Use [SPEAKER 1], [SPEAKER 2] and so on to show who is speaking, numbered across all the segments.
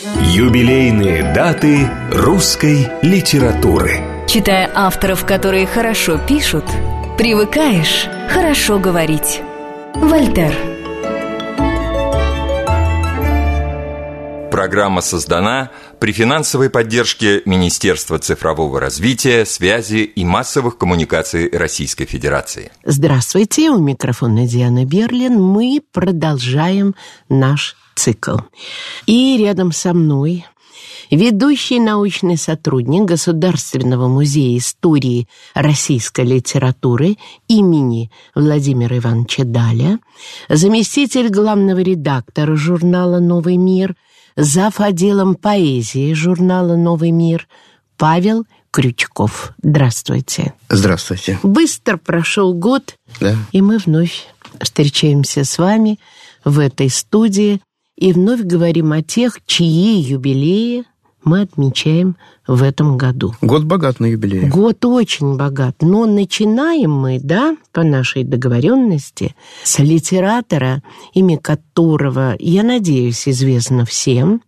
[SPEAKER 1] Юбилейные даты русской литературы.
[SPEAKER 2] Читая авторов, которые хорошо пишут, привыкаешь хорошо говорить. Вольтер.
[SPEAKER 3] Программа создана при финансовой поддержке Министерства цифрового развития, связи и массовых коммуникаций Российской Федерации.
[SPEAKER 4] Здравствуйте, у микрофона Диана Берлин. Мы продолжаем наш цикл. И рядом со мной ведущий научный сотрудник Государственного музея истории российской литературы имени Владимира Ивановича Даля, заместитель главного редактора журнала «Новый мир», зав. отделом поэзии журнала «Новый мир» Павел Крючков. Здравствуйте.
[SPEAKER 5] Здравствуйте.
[SPEAKER 4] Быстро прошел год,
[SPEAKER 5] да.
[SPEAKER 4] и мы вновь встречаемся с вами в этой студии и вновь говорим о тех, чьи юбилеи мы отмечаем в этом году.
[SPEAKER 5] Год богат на юбилей.
[SPEAKER 4] Год очень богат. Но начинаем мы, да, по нашей договоренности, с литератора, имя которого, я надеюсь, известно всем.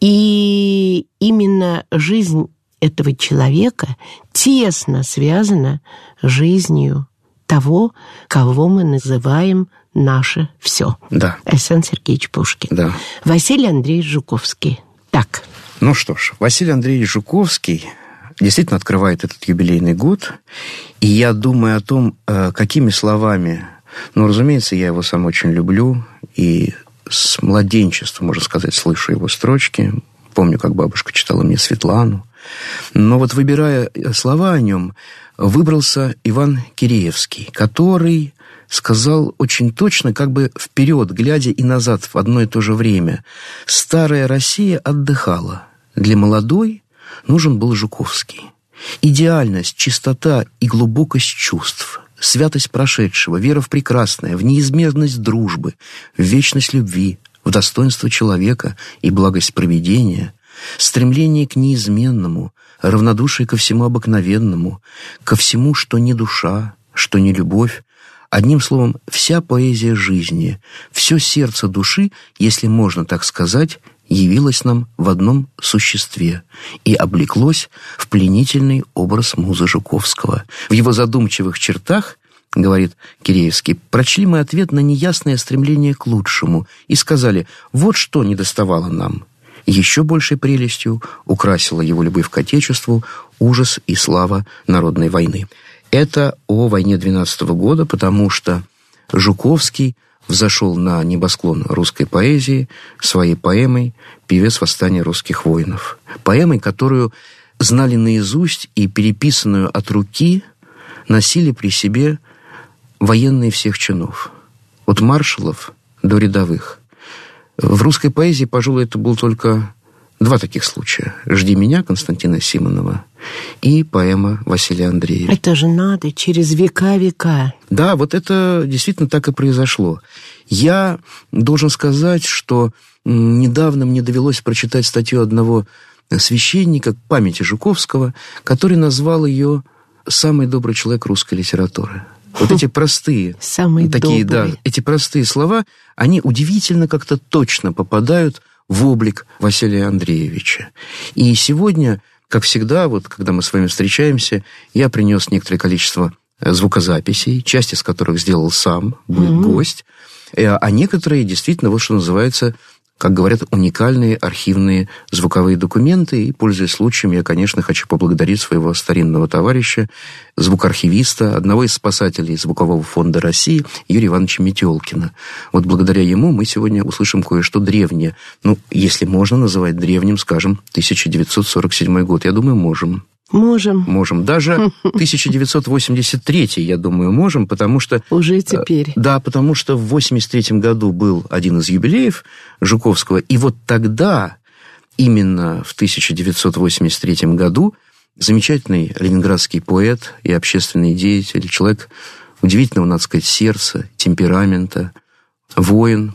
[SPEAKER 4] И именно жизнь этого человека тесно связана с жизнью того, кого мы называем наше все.
[SPEAKER 5] Да.
[SPEAKER 4] Александр Сергеевич Пушкин.
[SPEAKER 5] Да.
[SPEAKER 4] Василий Андреевич Жуковский. Так.
[SPEAKER 5] Ну что ж, Василий Андреевич Жуковский действительно открывает этот юбилейный год. И я думаю о том, э, какими словами... Ну, разумеется, я его сам очень люблю. И с младенчества, можно сказать, слышу его строчки. Помню, как бабушка читала мне Светлану. Но вот выбирая слова о нем, выбрался Иван Киреевский, который сказал очень точно, как бы вперед, глядя и назад в одно и то же время. Старая Россия отдыхала. Для молодой нужен был Жуковский. Идеальность, чистота и глубокость чувств, святость прошедшего, вера в прекрасное, в неизменность дружбы, в вечность любви, в достоинство человека и благость проведения, стремление к неизменному, равнодушие ко всему обыкновенному, ко всему, что не душа, что не любовь, Одним словом, вся поэзия жизни, все сердце души, если можно так сказать, явилось нам в одном существе и облеклось в пленительный образ музы Жуковского. В его задумчивых чертах, говорит Киреевский, прочли мы ответ на неясное стремление к лучшему и сказали, вот что недоставало нам. Еще большей прелестью украсила его любовь к Отечеству, ужас и слава народной войны. Это о войне 12 года, потому что Жуковский взошел на небосклон русской поэзии своей поэмой «Певец восстания русских воинов». Поэмой, которую знали наизусть и переписанную от руки носили при себе военные всех чинов. От маршалов до рядовых. В русской поэзии, пожалуй, это был только Два таких случая. «Жди меня» Константина Симонова и поэма Василия Андреева.
[SPEAKER 4] Это же надо, через века-века.
[SPEAKER 5] Да, вот это действительно так и произошло. Я должен сказать, что недавно мне довелось прочитать статью одного священника памяти Жуковского, который назвал ее «самый добрый человек русской литературы». Вот эти простые,
[SPEAKER 4] Самый
[SPEAKER 5] такие,
[SPEAKER 4] добрый.
[SPEAKER 5] да, эти простые слова, они удивительно как-то точно попадают в облик Василия Андреевича. И сегодня, как всегда, вот когда мы с вами встречаемся, я принес некоторое количество э, звукозаписей, часть из которых сделал сам, будет mm-hmm. гость, э, а некоторые действительно, вот что называется, как говорят, уникальные архивные звуковые документы. И, пользуясь случаем, я, конечно, хочу поблагодарить своего старинного товарища, звукоархивиста, одного из спасателей Звукового фонда России, Юрия Ивановича Метелкина. Вот благодаря ему мы сегодня услышим кое-что древнее. Ну, если можно называть древним, скажем, 1947 год. Я думаю, можем.
[SPEAKER 4] Можем.
[SPEAKER 5] Можем. Даже 1983, я думаю, можем, потому что...
[SPEAKER 4] Уже теперь.
[SPEAKER 5] Да, потому что в 83 году был один из юбилеев Жуковского, и вот тогда, именно в 1983 году, замечательный ленинградский поэт и общественный деятель, человек удивительного, надо сказать, сердца, темперамента, воин,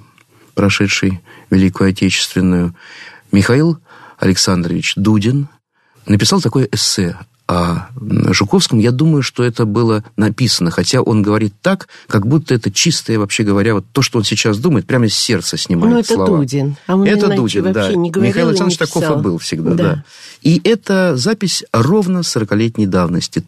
[SPEAKER 5] прошедший Великую Отечественную, Михаил Александрович Дудин – написал такое эссе о Жуковском, я думаю, что это было написано, хотя он говорит так, как будто это чистое, вообще говоря, вот то, что он сейчас думает, прямо из сердца снимает
[SPEAKER 4] Ну, это
[SPEAKER 5] слова.
[SPEAKER 4] Дудин. А он
[SPEAKER 5] это Дудин, да.
[SPEAKER 4] не говорил
[SPEAKER 5] Михаил Александрович таков и был всегда,
[SPEAKER 4] Да.
[SPEAKER 5] да. И это запись ровно 40-летней давности,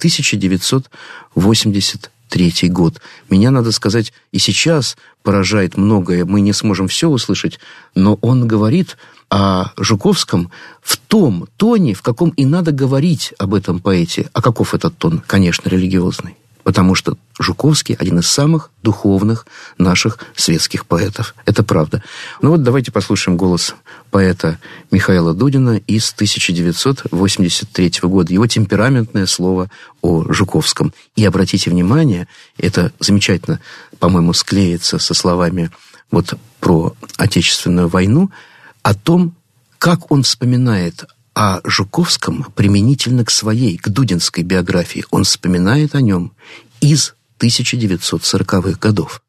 [SPEAKER 5] 1983 год. Меня, надо сказать, и сейчас поражает многое. Мы не сможем все услышать, но он говорит о Жуковском в том тоне, в каком и надо говорить об этом поэте. А каков этот тон? Конечно, религиозный. Потому что Жуковский один из самых духовных наших светских поэтов. Это правда. Ну вот давайте послушаем голос поэта Михаила Дудина из 1983 года. Его темпераментное слово о Жуковском. И обратите внимание, это замечательно, по-моему, склеится со словами вот про Отечественную войну, о том, как он вспоминает о Жуковском применительно к своей, к дудинской биографии. Он вспоминает о нем из 1940-х годов.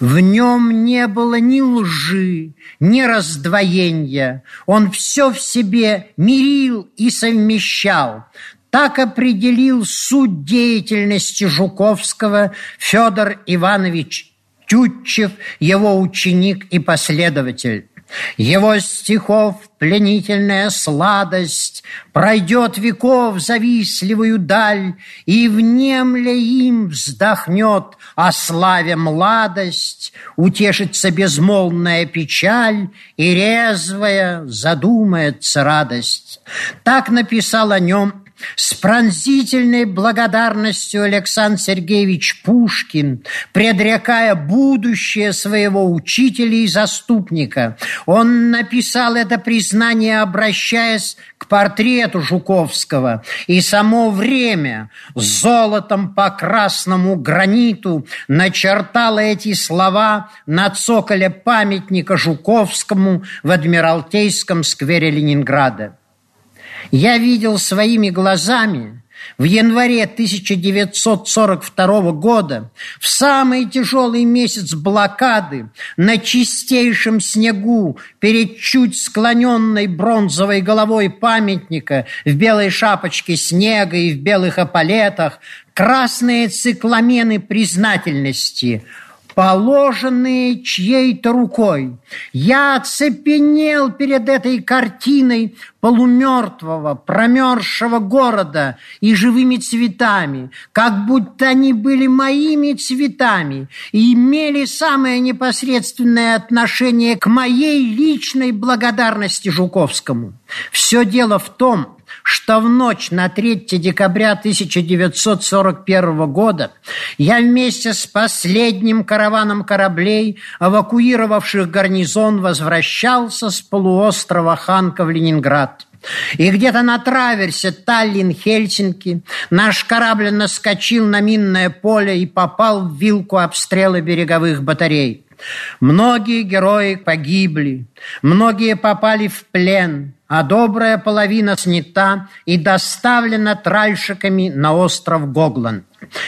[SPEAKER 6] В нем не было ни лжи, ни раздвоения. Он все в себе мирил и совмещал. Так определил суть деятельности Жуковского Федор Иванович Тютчев, его ученик и последователь. Его стихов пленительная сладость Пройдет веков завистливую даль, И внемля им вздохнет о славе младость, Утешится безмолвная печаль, И резвая задумается радость. Так написал о нем с пронзительной благодарностью Александр Сергеевич Пушкин, предрекая будущее своего учителя и заступника. Он написал это признание, обращаясь к портрету Жуковского. И само время золотом по красному граниту начертало эти слова на цоколе памятника Жуковскому в Адмиралтейском сквере Ленинграда. Я видел своими глазами в январе 1942 года, в самый тяжелый месяц блокады, на чистейшем снегу, перед чуть склоненной бронзовой головой памятника, в белой шапочке снега и в белых эполетах, красные цикламены признательности – положенные чьей-то рукой. Я оцепенел перед этой картиной полумертвого, промерзшего города и живыми цветами, как будто они были моими цветами и имели самое непосредственное отношение к моей личной благодарности Жуковскому. Все дело в том, что в ночь на 3 декабря 1941 года я вместе с последним караваном кораблей, эвакуировавших гарнизон, возвращался с полуострова Ханка в Ленинград. И где-то на траверсе Таллин-Хельсинки наш корабль наскочил на минное поле и попал в вилку обстрела береговых батарей. Многие герои погибли, многие попали в плен, а добрая половина снята и доставлена тральщиками на остров Гогланд.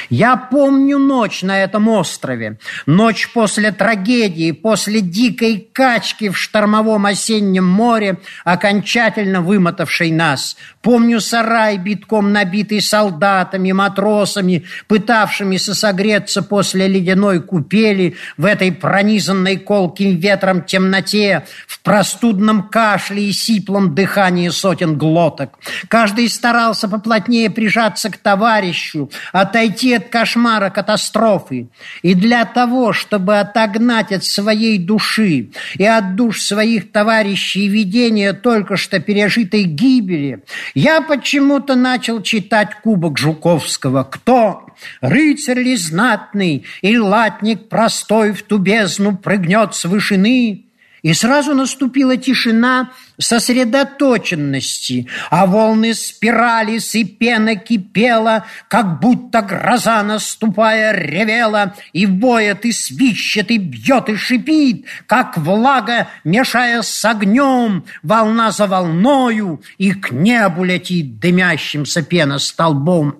[SPEAKER 6] Я помню ночь на этом острове, ночь после трагедии, после дикой качки в штормовом осеннем море, окончательно вымотавшей нас. Помню сарай, битком набитый солдатами, матросами, пытавшимися согреться после ледяной купели в этой пронизанной колким ветром темноте, в простудном кашле и сиплом дыхании сотен глоток. Каждый старался поплотнее прижаться к товарищу, отойти от кошмара катастрофы. И для того, чтобы отогнать от своей души и от душ своих товарищей видение только что пережитой гибели, я почему-то начал читать Кубок Жуковского. Кто? Рыцарь ли знатный или латник простой в ту бездну прыгнет с вышины? И сразу наступила тишина сосредоточенности, а волны спирались, и пена кипела, как будто гроза, наступая, ревела, и воет, и свищет, и бьет, и шипит, как влага, мешая с огнем, волна за волною, и к небу летит дымящимся пеностолбом.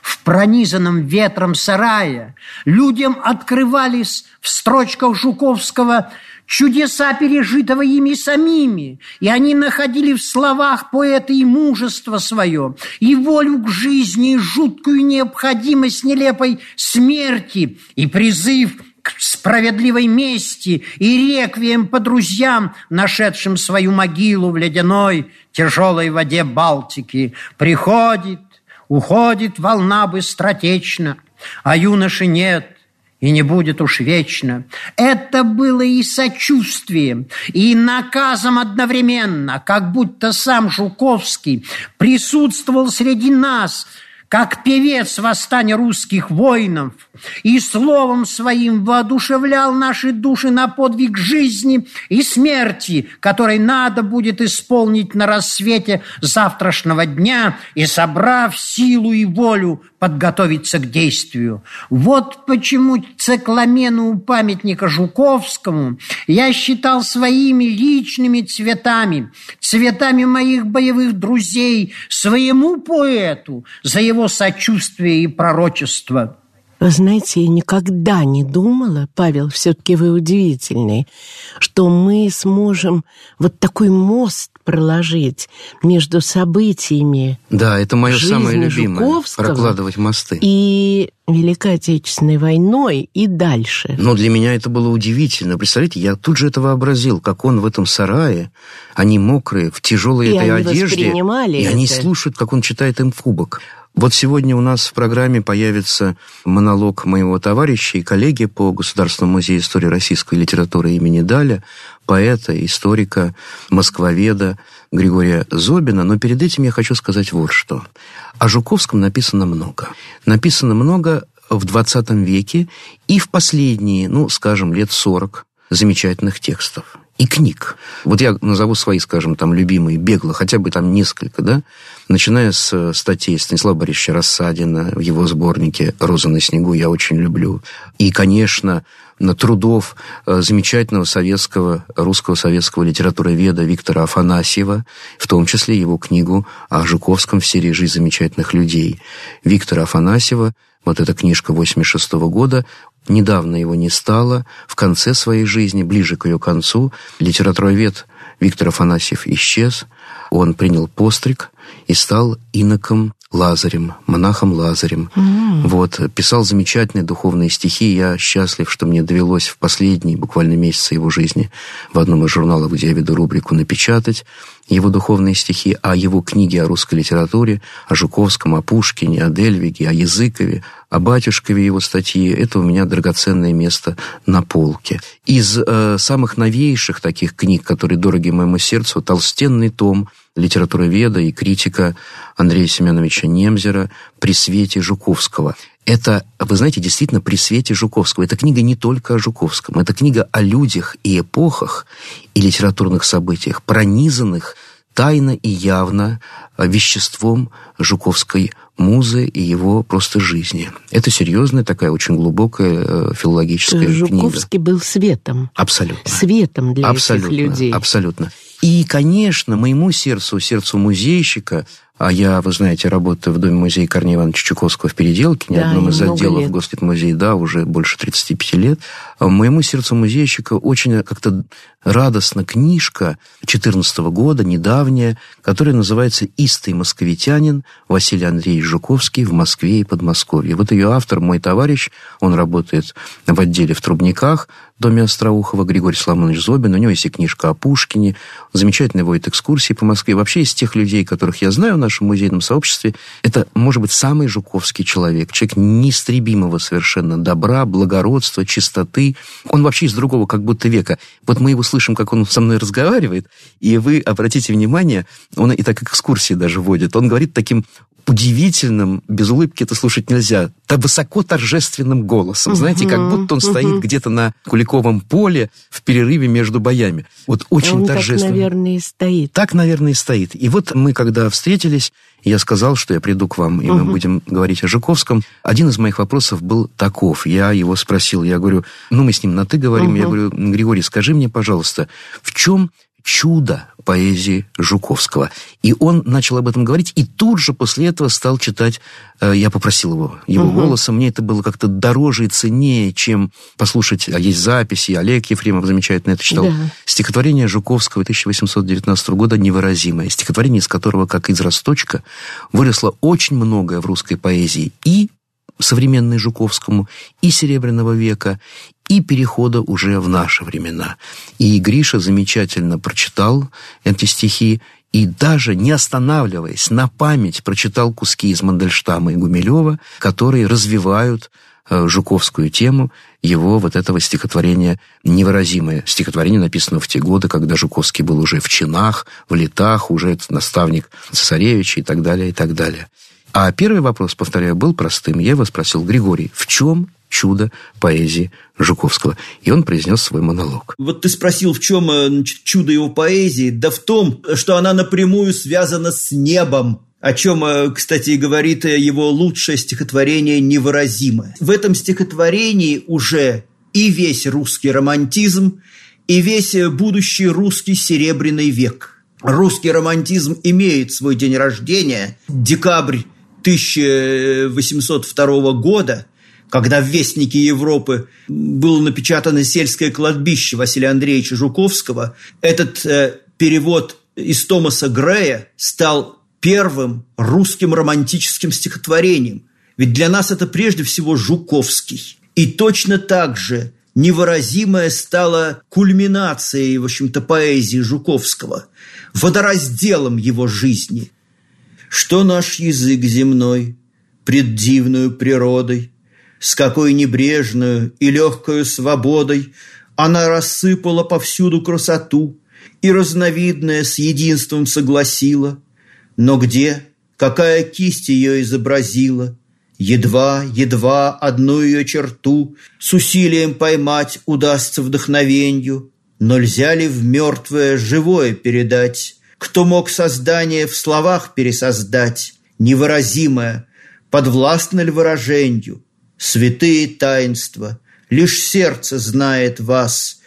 [SPEAKER 6] В пронизанном ветром сарае людям открывались в строчках Жуковского чудеса пережитого ими самими, и они находили в словах поэта и мужество свое, и волю к жизни, и жуткую необходимость нелепой смерти, и призыв к справедливой мести и реквием по друзьям, нашедшим свою могилу в ледяной тяжелой воде Балтики. Приходит, уходит волна быстротечно, а юноши нет, и не будет уж вечно. Это было и сочувствием, и наказом одновременно, как будто сам Жуковский присутствовал среди нас – как певец восстания русских воинов, и словом своим воодушевлял наши души на подвиг жизни и смерти, который надо будет исполнить на рассвете завтрашнего дня и, собрав силу и волю, подготовиться к действию. Вот почему цикламену у памятника Жуковскому я считал своими личными цветами, цветами моих боевых друзей, своему поэту за его сочувствие и пророчество.
[SPEAKER 4] Вы знаете, я никогда не думала, Павел, все-таки вы удивительный, что мы сможем вот такой мост проложить между событиями.
[SPEAKER 5] Да, это мое самое любимое. Прокладывать мосты.
[SPEAKER 4] И Великой Отечественной войной и дальше.
[SPEAKER 5] Но для меня это было удивительно. Представляете, я тут же это вообразил, как он в этом сарае, они мокрые, в тяжелой
[SPEAKER 4] и
[SPEAKER 5] этой
[SPEAKER 4] они
[SPEAKER 5] одежде. И
[SPEAKER 4] это.
[SPEAKER 5] они слушают, как он читает им в кубок. Вот сегодня у нас в программе появится монолог моего товарища и коллеги по Государственному музею истории российской литературы имени Даля, поэта, историка, москвоведа Григория Зобина. Но перед этим я хочу сказать вот что. О Жуковском написано много. Написано много в 20 веке и в последние, ну, скажем, лет 40 замечательных текстов и книг. Вот я назову свои, скажем, там, любимые, бегло, хотя бы там несколько, да, начиная с статей Станислава Борисовича Рассадина в его сборнике «Роза на снегу» я очень люблю. И, конечно, на трудов э, замечательного советского, русского советского литературоведа Виктора Афанасьева, в том числе его книгу о Жуковском в серии «Жизнь замечательных людей». Виктора Афанасьева, вот эта книжка 86 -го года, недавно его не стало, в конце своей жизни, ближе к ее концу, литературовед Виктор Афанасьев исчез, он принял постриг и стал иноком Лазарем, монахом Лазарем. Mm. Вот, писал замечательные духовные стихи. Я счастлив, что мне довелось в последние буквально месяцы его жизни в одном из журналов, где я веду рубрику, напечатать его духовные стихи, а его книги о русской литературе, о Жуковском, о Пушкине, о Дельвиге, о Языкове, о Батюшкове его статьи. Это у меня драгоценное место на полке. Из э, самых новейших таких книг, которые дороги моему сердцу, толстенный том литературоведа и критика Андрея Семеновича Немзера «При свете Жуковского». Это, вы знаете, действительно при свете Жуковского. Эта книга не только о Жуковском. Это книга о людях и эпохах и литературных событиях, пронизанных тайно и явно веществом Жуковской музы и его просто жизни. Это серьезная такая очень глубокая э, филологическая
[SPEAKER 4] Жуковский
[SPEAKER 5] книга.
[SPEAKER 4] Жуковский был светом.
[SPEAKER 5] Абсолютно.
[SPEAKER 4] Светом для
[SPEAKER 5] абсолютно,
[SPEAKER 4] этих людей.
[SPEAKER 5] Абсолютно. И, конечно, моему сердцу, сердцу музейщика, а я, вы знаете, работаю в Доме-музея Корнея Ивановича Чуковского в Переделке, не
[SPEAKER 4] да,
[SPEAKER 5] одном из отделов
[SPEAKER 4] лет.
[SPEAKER 5] Гослитмузея, да, уже больше 35 лет. А моему сердцу музейщика очень как-то радостна книжка 14 года, недавняя, которая называется «Истый московитянин» Василий Андреевич Жуковский в Москве и Подмосковье. Вот ее автор, мой товарищ, он работает в отделе в Трубниках, доме Остроухова, Григорий Соломонович Зобин. У него есть и книжка о Пушкине, замечательный водит экскурсии по Москве. Вообще из тех людей, которых я знаю в нашем музейном сообществе, это, может быть, самый жуковский человек. Человек неистребимого совершенно добра, благородства, чистоты. Он вообще из другого как будто века. Вот мы его слышим, как он со мной разговаривает, и вы обратите внимание, он и так экскурсии даже водит. Он говорит таким удивительным, без улыбки это слушать нельзя, так высоко торжественным голосом. Угу, Знаете, как будто он угу. стоит где-то на Куликовом поле в перерыве между боями. Вот очень
[SPEAKER 4] он
[SPEAKER 5] торжественно.
[SPEAKER 4] так, наверное, и стоит.
[SPEAKER 5] Так, наверное, и стоит. И вот мы, когда встретились, я сказал, что я приду к вам, и угу. мы будем говорить о Жуковском. Один из моих вопросов был таков. Я его спросил, я говорю, ну, мы с ним на «ты» говорим, угу. я говорю, Григорий, скажи мне, пожалуйста, в чем чудо поэзии Жуковского. И он начал об этом говорить, и тут же после этого стал читать, э, я попросил его, его угу. голоса. Мне это было как-то дороже и ценнее, чем послушать, а есть записи, Олег Ефремов замечательно это читал. Да. Стихотворение Жуковского 1819 года невыразимое. Стихотворение, из которого, как из росточка, выросло очень многое в русской поэзии. И современной Жуковскому, и Серебряного века, и перехода уже в наши времена. И Гриша замечательно прочитал эти стихи, и даже не останавливаясь, на память прочитал куски из Мандельштама и Гумилева, которые развивают э, жуковскую тему его вот этого стихотворения невыразимое. Стихотворение написано в те годы, когда Жуковский был уже в чинах, в летах, уже наставник цесаревича и так далее, и так далее. А первый вопрос, повторяю, был простым. Я его спросил, Григорий, в чем чудо поэзии Жуковского. И он произнес свой монолог.
[SPEAKER 7] Вот ты спросил, в чем э, чудо его поэзии? Да в том, что она напрямую связана с небом, о чем, э, кстати, говорит его лучшее стихотворение «Невыразимое». В этом стихотворении уже и весь русский романтизм, и весь будущий русский серебряный век. Русский романтизм имеет свой день рождения, декабрь 1802 года, когда в Вестнике Европы было напечатано сельское кладбище Василия Андреевича Жуковского, этот э, перевод из Томаса Грея стал первым русским романтическим стихотворением. Ведь для нас это прежде всего Жуковский. И точно так же невыразимое стало кульминацией, в общем-то, поэзии Жуковского, водоразделом его жизни – что наш язык земной пред дивную природой, С какой небрежную и легкою свободой Она рассыпала повсюду красоту И разновидное с единством согласила. Но где, какая кисть ее изобразила, Едва, едва одну ее черту С усилием поймать удастся вдохновенью, Но нельзя ли в мертвое живое передать кто мог создание в словах пересоздать, невыразимое, подвластно ли выражению? Святые таинства, лишь сердце знает вас.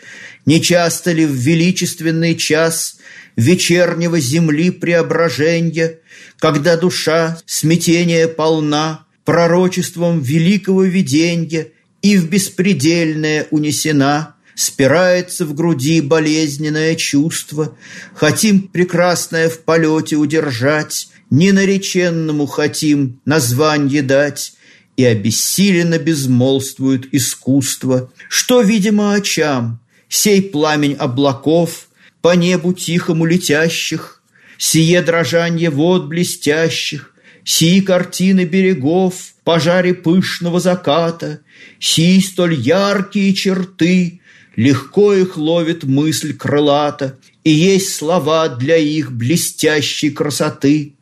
[SPEAKER 7] Не часто ли в величественный час вечернего земли преображения, когда душа смятения полна пророчеством великого виденья и в беспредельное унесена – Спирается в груди болезненное чувство, Хотим прекрасное в полете удержать, Ненареченному хотим названье дать, И обессиленно безмолвствует искусство, Что, видимо, очам, сей пламень облаков, По небу тихому летящих, Сие дрожанье вод блестящих, Сии картины берегов, пожаре пышного заката, Сии столь яркие черты, Легко их ловит мысль крылата, И есть слова для их блестящей красоты.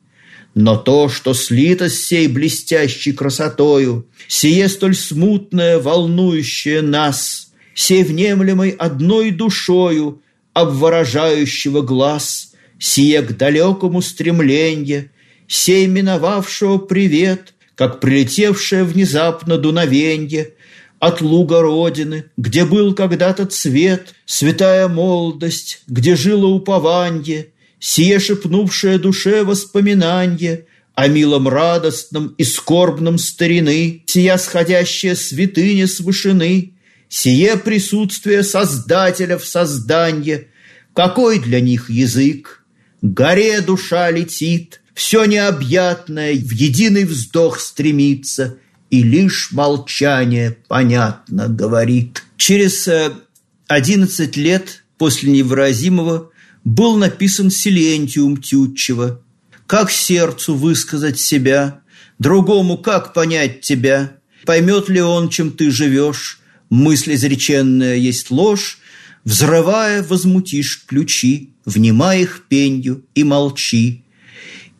[SPEAKER 7] Но то, что слито с сей блестящей красотою, Сие столь смутное, волнующее нас, Сей внемлемой одной душою Обворожающего глаз, Сие к далекому стремленье, Сей миновавшего привет, Как прилетевшее внезапно дуновенье, от луга Родины, где был когда-то цвет, святая молодость, где жило упованье, сие шепнувшее душе воспоминанье о милом радостном и скорбном старины, сия сходящая святыня с вышины, сие присутствие Создателя в созданье, какой для них язык? горе душа летит, все необъятное в единый вздох стремится – и лишь молчание понятно говорит. Через э, одиннадцать лет после невыразимого был написан Силентиум Тютчева. Как сердцу высказать себя, другому как понять тебя, поймет ли он, чем ты живешь, мысль изреченная есть ложь, взрывая, возмутишь ключи, внимай их пенью и молчи.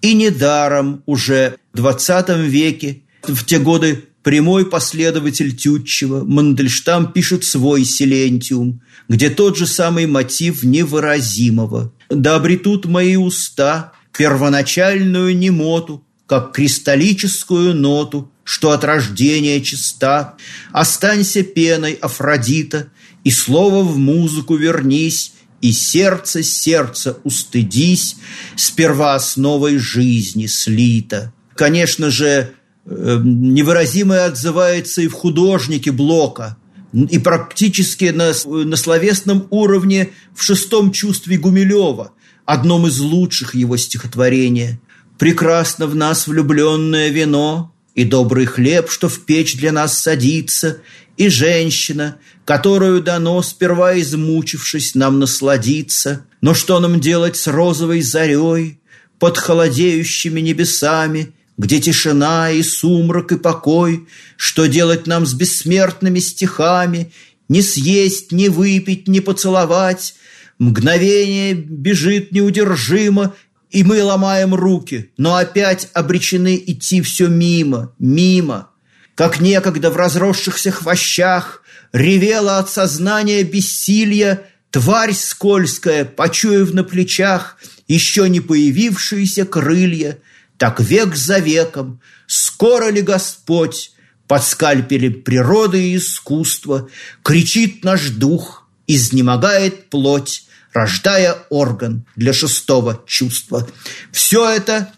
[SPEAKER 7] И недаром уже в двадцатом веке в те годы прямой последователь Тютчева, Мандельштам пишет свой «Силентиум», где тот же самый мотив невыразимого. «Да обретут мои уста первоначальную немоту, как кристаллическую ноту, что от рождения чиста. Останься пеной, Афродита, и слово в музыку вернись, и сердце сердце устыдись, сперва с новой жизни слито. Конечно же, невыразимое отзывается и в художнике Блока, и практически на, на словесном уровне в шестом чувстве Гумилева, одном из лучших его стихотворения. «Прекрасно в нас влюбленное вино, и добрый хлеб, что в печь для нас садится, и женщина, которую дано, сперва измучившись, нам насладиться. Но что нам делать с розовой зарей, под холодеющими небесами, где тишина и сумрак и покой? Что делать нам с бессмертными стихами? Не съесть, не выпить, не поцеловать. Мгновение бежит неудержимо, и мы ломаем руки, но опять обречены идти все мимо, мимо. Как некогда в разросшихся хвощах ревела от сознания бессилия Тварь скользкая, почуяв на плечах Еще не появившиеся крылья, Так век за веком, скоро ли Господь Под скальпелем природы и искусства Кричит наш дух, изнемогает плоть, Рождая орган для шестого чувства. Все это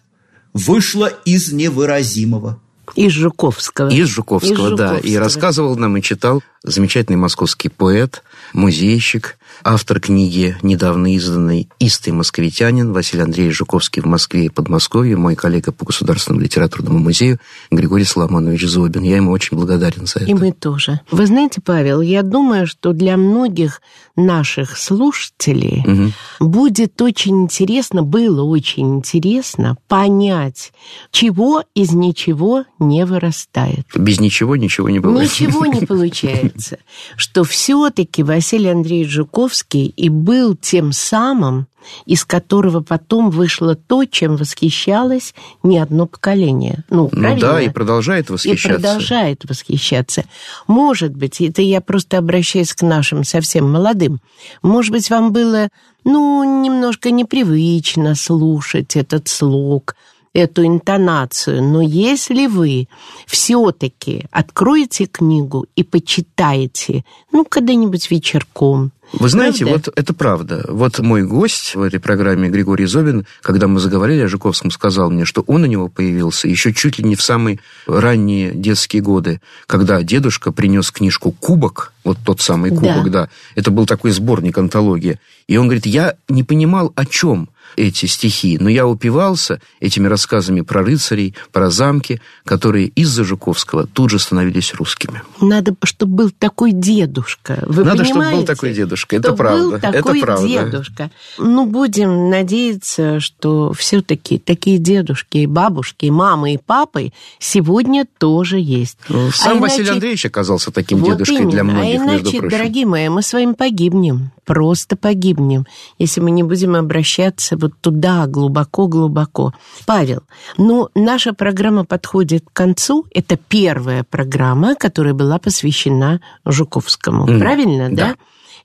[SPEAKER 7] вышло из невыразимого.
[SPEAKER 4] Из Жуковского.
[SPEAKER 5] Из Жуковского,
[SPEAKER 4] Из
[SPEAKER 5] да.
[SPEAKER 4] Жуковского.
[SPEAKER 5] И рассказывал нам и читал замечательный московский поэт, музейщик, автор книги, недавно изданной «Истый московитянин» Василий Андреевич Жуковский в Москве и Подмосковье, мой коллега по Государственному литературному музею Григорий Соломонович Зобин. Я ему очень благодарен за это.
[SPEAKER 4] И мы тоже. Вы знаете, Павел, я думаю, что для многих наших слушателей
[SPEAKER 5] Мгм.
[SPEAKER 4] будет очень интересно, было очень интересно понять, чего из ничего не вырастает.
[SPEAKER 5] Без ничего ничего не бывает.
[SPEAKER 4] Ничего не получается. Что все-таки Василий Андреевич Жуковский и был тем самым, из которого потом вышло то, чем восхищалось не одно поколение. Ну,
[SPEAKER 5] Ну
[SPEAKER 4] правильно?
[SPEAKER 5] да, и продолжает
[SPEAKER 4] и
[SPEAKER 5] восхищаться.
[SPEAKER 4] продолжает восхищаться. Может быть, это я просто обращаюсь к нашим совсем молодым, может быть, вам было, ну, немножко непривычно слушать этот слог, эту интонацию, но если вы все-таки откроете книгу и почитаете, ну, когда-нибудь вечерком,
[SPEAKER 5] Вы знаете,
[SPEAKER 4] Правда?
[SPEAKER 5] вот это правда. Вот мой гость в этой программе Григорий Зобин, когда мы заговорили о Жуковском, сказал мне, что он у него появился еще чуть ли не в самые ранние детские годы, когда дедушка принес книжку «Кубок», вот тот самый кубок, да. Это был такой сборник, антология. И он говорит, я не понимал, о чем эти стихи, но я упивался этими рассказами про рыцарей, про замки, которые из-за Жуковского тут же становились русскими.
[SPEAKER 4] надо, чтобы был такой дедушка. Вы
[SPEAKER 5] Надо, чтобы был такой дедушка. Это правда.
[SPEAKER 4] был такой
[SPEAKER 5] Это правда.
[SPEAKER 4] дедушка. Ну, будем надеяться, что все-таки такие дедушки и бабушки, и мамы, и папы сегодня тоже есть.
[SPEAKER 5] Ну, Сам
[SPEAKER 4] А
[SPEAKER 5] Василий
[SPEAKER 4] иначе-
[SPEAKER 5] Андреевич оказался таким
[SPEAKER 4] Вот
[SPEAKER 5] дедушкой для
[SPEAKER 4] именно.
[SPEAKER 5] многих,
[SPEAKER 4] а
[SPEAKER 5] между
[SPEAKER 4] иначе,
[SPEAKER 5] прочим.
[SPEAKER 4] дорогие мои, мы с вами погибнем. Просто погибнем, если мы не будем обращаться вот туда, глубоко-глубоко. Павел, ну, наша программа подходит к концу. Это первая программа, которая была посвящена Жуковскому.
[SPEAKER 5] Мгм.
[SPEAKER 4] Правильно, да?
[SPEAKER 5] Да.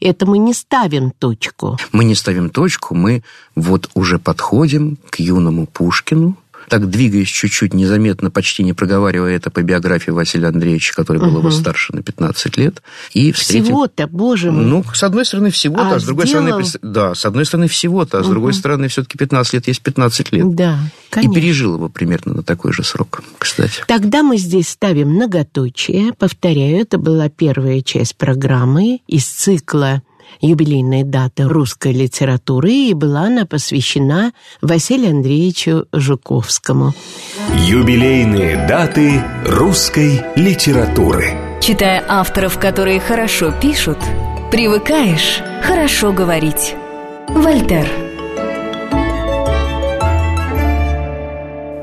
[SPEAKER 4] Это мы не ставим точку.
[SPEAKER 5] Мы не ставим точку, мы вот уже подходим к юному Пушкину, так двигаясь чуть-чуть незаметно, почти не проговаривая это по биографии Василия Андреевича, который был его старше на 15 лет, и встретим...
[SPEAKER 4] Всего-то, боже мой.
[SPEAKER 5] Ну, с одной стороны, всего-то, а,
[SPEAKER 4] А
[SPEAKER 5] с другой
[SPEAKER 4] сделал-
[SPEAKER 5] стороны... Да, с одной стороны, всего-то, а с другой стороны, все-таки 15 лет есть 15 лет.
[SPEAKER 4] Да,
[SPEAKER 5] И
[SPEAKER 4] конечно.
[SPEAKER 5] пережил его примерно на такой же срок, кстати.
[SPEAKER 4] Тогда мы здесь ставим многоточие. Повторяю, это была первая часть программы из цикла юбилейной даты русской литературы, и была она посвящена Василию Андреевичу Жуковскому.
[SPEAKER 1] Юбилейные даты русской литературы.
[SPEAKER 2] Читая авторов, которые хорошо пишут, привыкаешь хорошо говорить. Вольтер.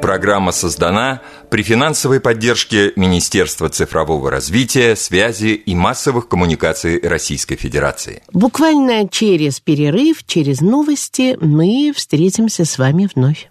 [SPEAKER 3] Программа создана при финансовой поддержке Министерства цифрового развития, связи и массовых коммуникаций Российской Федерации.
[SPEAKER 4] Буквально через перерыв, через новости мы встретимся с вами вновь.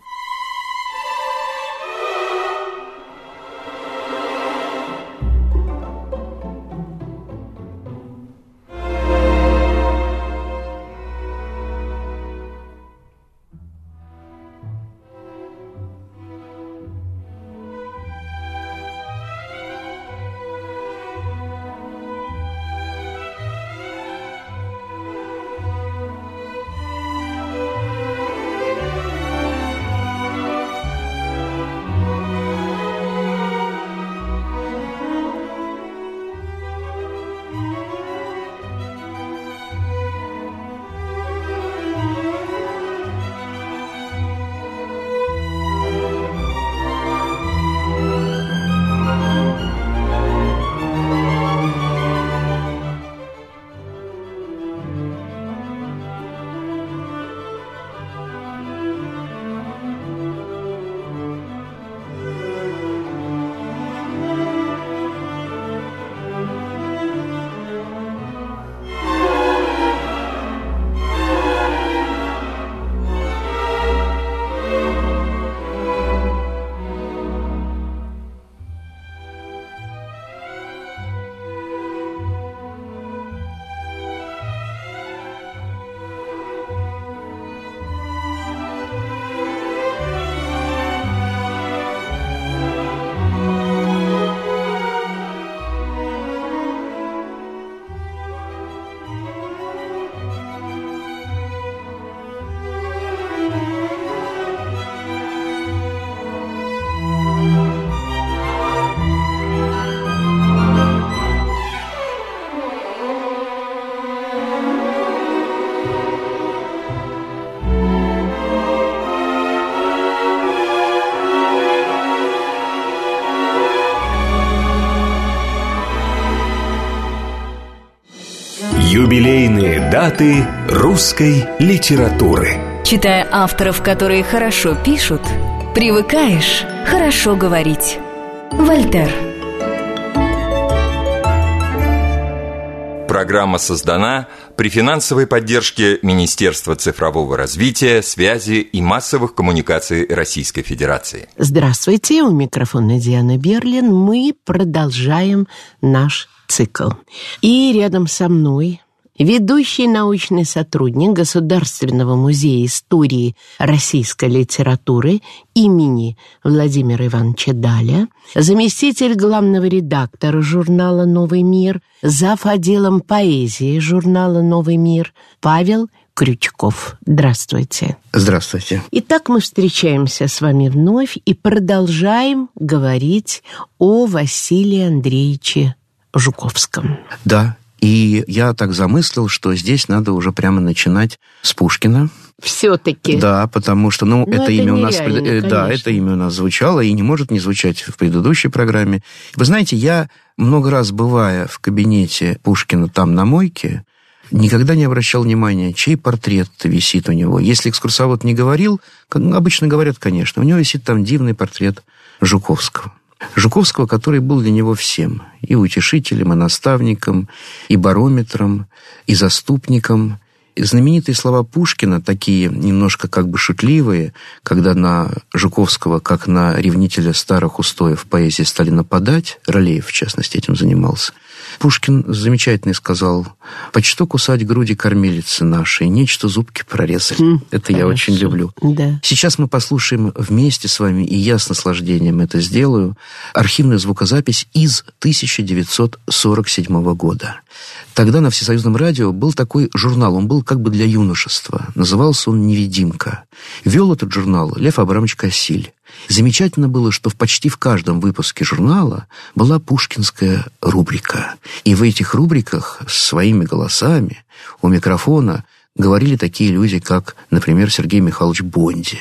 [SPEAKER 1] Юбилейные даты русской литературы.
[SPEAKER 2] Читая авторов, которые хорошо пишут, привыкаешь хорошо говорить. Вольтер.
[SPEAKER 3] Программа создана при финансовой поддержке Министерства цифрового развития, связи и массовых коммуникаций Российской Федерации.
[SPEAKER 4] Здравствуйте, у микрофона Диана Берлин. Мы продолжаем наш цикл. И рядом со мной ведущий научный сотрудник Государственного музея истории российской литературы имени Владимира Ивановича Даля, заместитель главного редактора журнала «Новый мир», зав. отделом поэзии журнала «Новый мир» Павел Крючков. Здравствуйте.
[SPEAKER 5] Здравствуйте.
[SPEAKER 4] Итак, мы встречаемся с вами вновь и продолжаем говорить о Василии Андреевиче Жуковском.
[SPEAKER 5] Да, и я так замыслил, что здесь надо уже прямо начинать с Пушкина.
[SPEAKER 4] Все-таки.
[SPEAKER 5] Да, потому что, ну,
[SPEAKER 4] Ну,
[SPEAKER 5] это,
[SPEAKER 4] это
[SPEAKER 5] имя у нас, э, да,
[SPEAKER 4] конечно.
[SPEAKER 5] это имя у нас звучало и не может не звучать в предыдущей программе. Вы знаете, я много раз бывая в кабинете Пушкина там на мойке, никогда не обращал внимания, чей портрет висит у него. Если экскурсовод не говорил, как обычно говорят, конечно, у него висит там дивный портрет Жуковского. Жуковского, который был для него всем. И утешителем, и наставником, и барометром, и заступником. И знаменитые слова Пушкина, такие немножко как бы шутливые, когда на Жуковского, как на ревнителя старых устоев поэзии стали нападать, Ролеев, в частности, этим занимался, Пушкин замечательно сказал, «Почто кусать груди кормилицы нашей, нечто зубки прорезали». Это я очень
[SPEAKER 4] Хорошо.
[SPEAKER 5] люблю.
[SPEAKER 4] Да.
[SPEAKER 5] Сейчас мы послушаем вместе с вами, и я с наслаждением это сделаю, архивную звукозапись из 1947 года. Тогда на Всесоюзном радио был такой журнал, он был как бы для юношества. Назывался он «Невидимка». Вел этот журнал Лев Абрамович Кассиль. Замечательно было, что в почти в каждом выпуске журнала была пушкинская рубрика. И в этих рубриках своими голосами у микрофона говорили такие люди, как, например, Сергей Михайлович Бонди,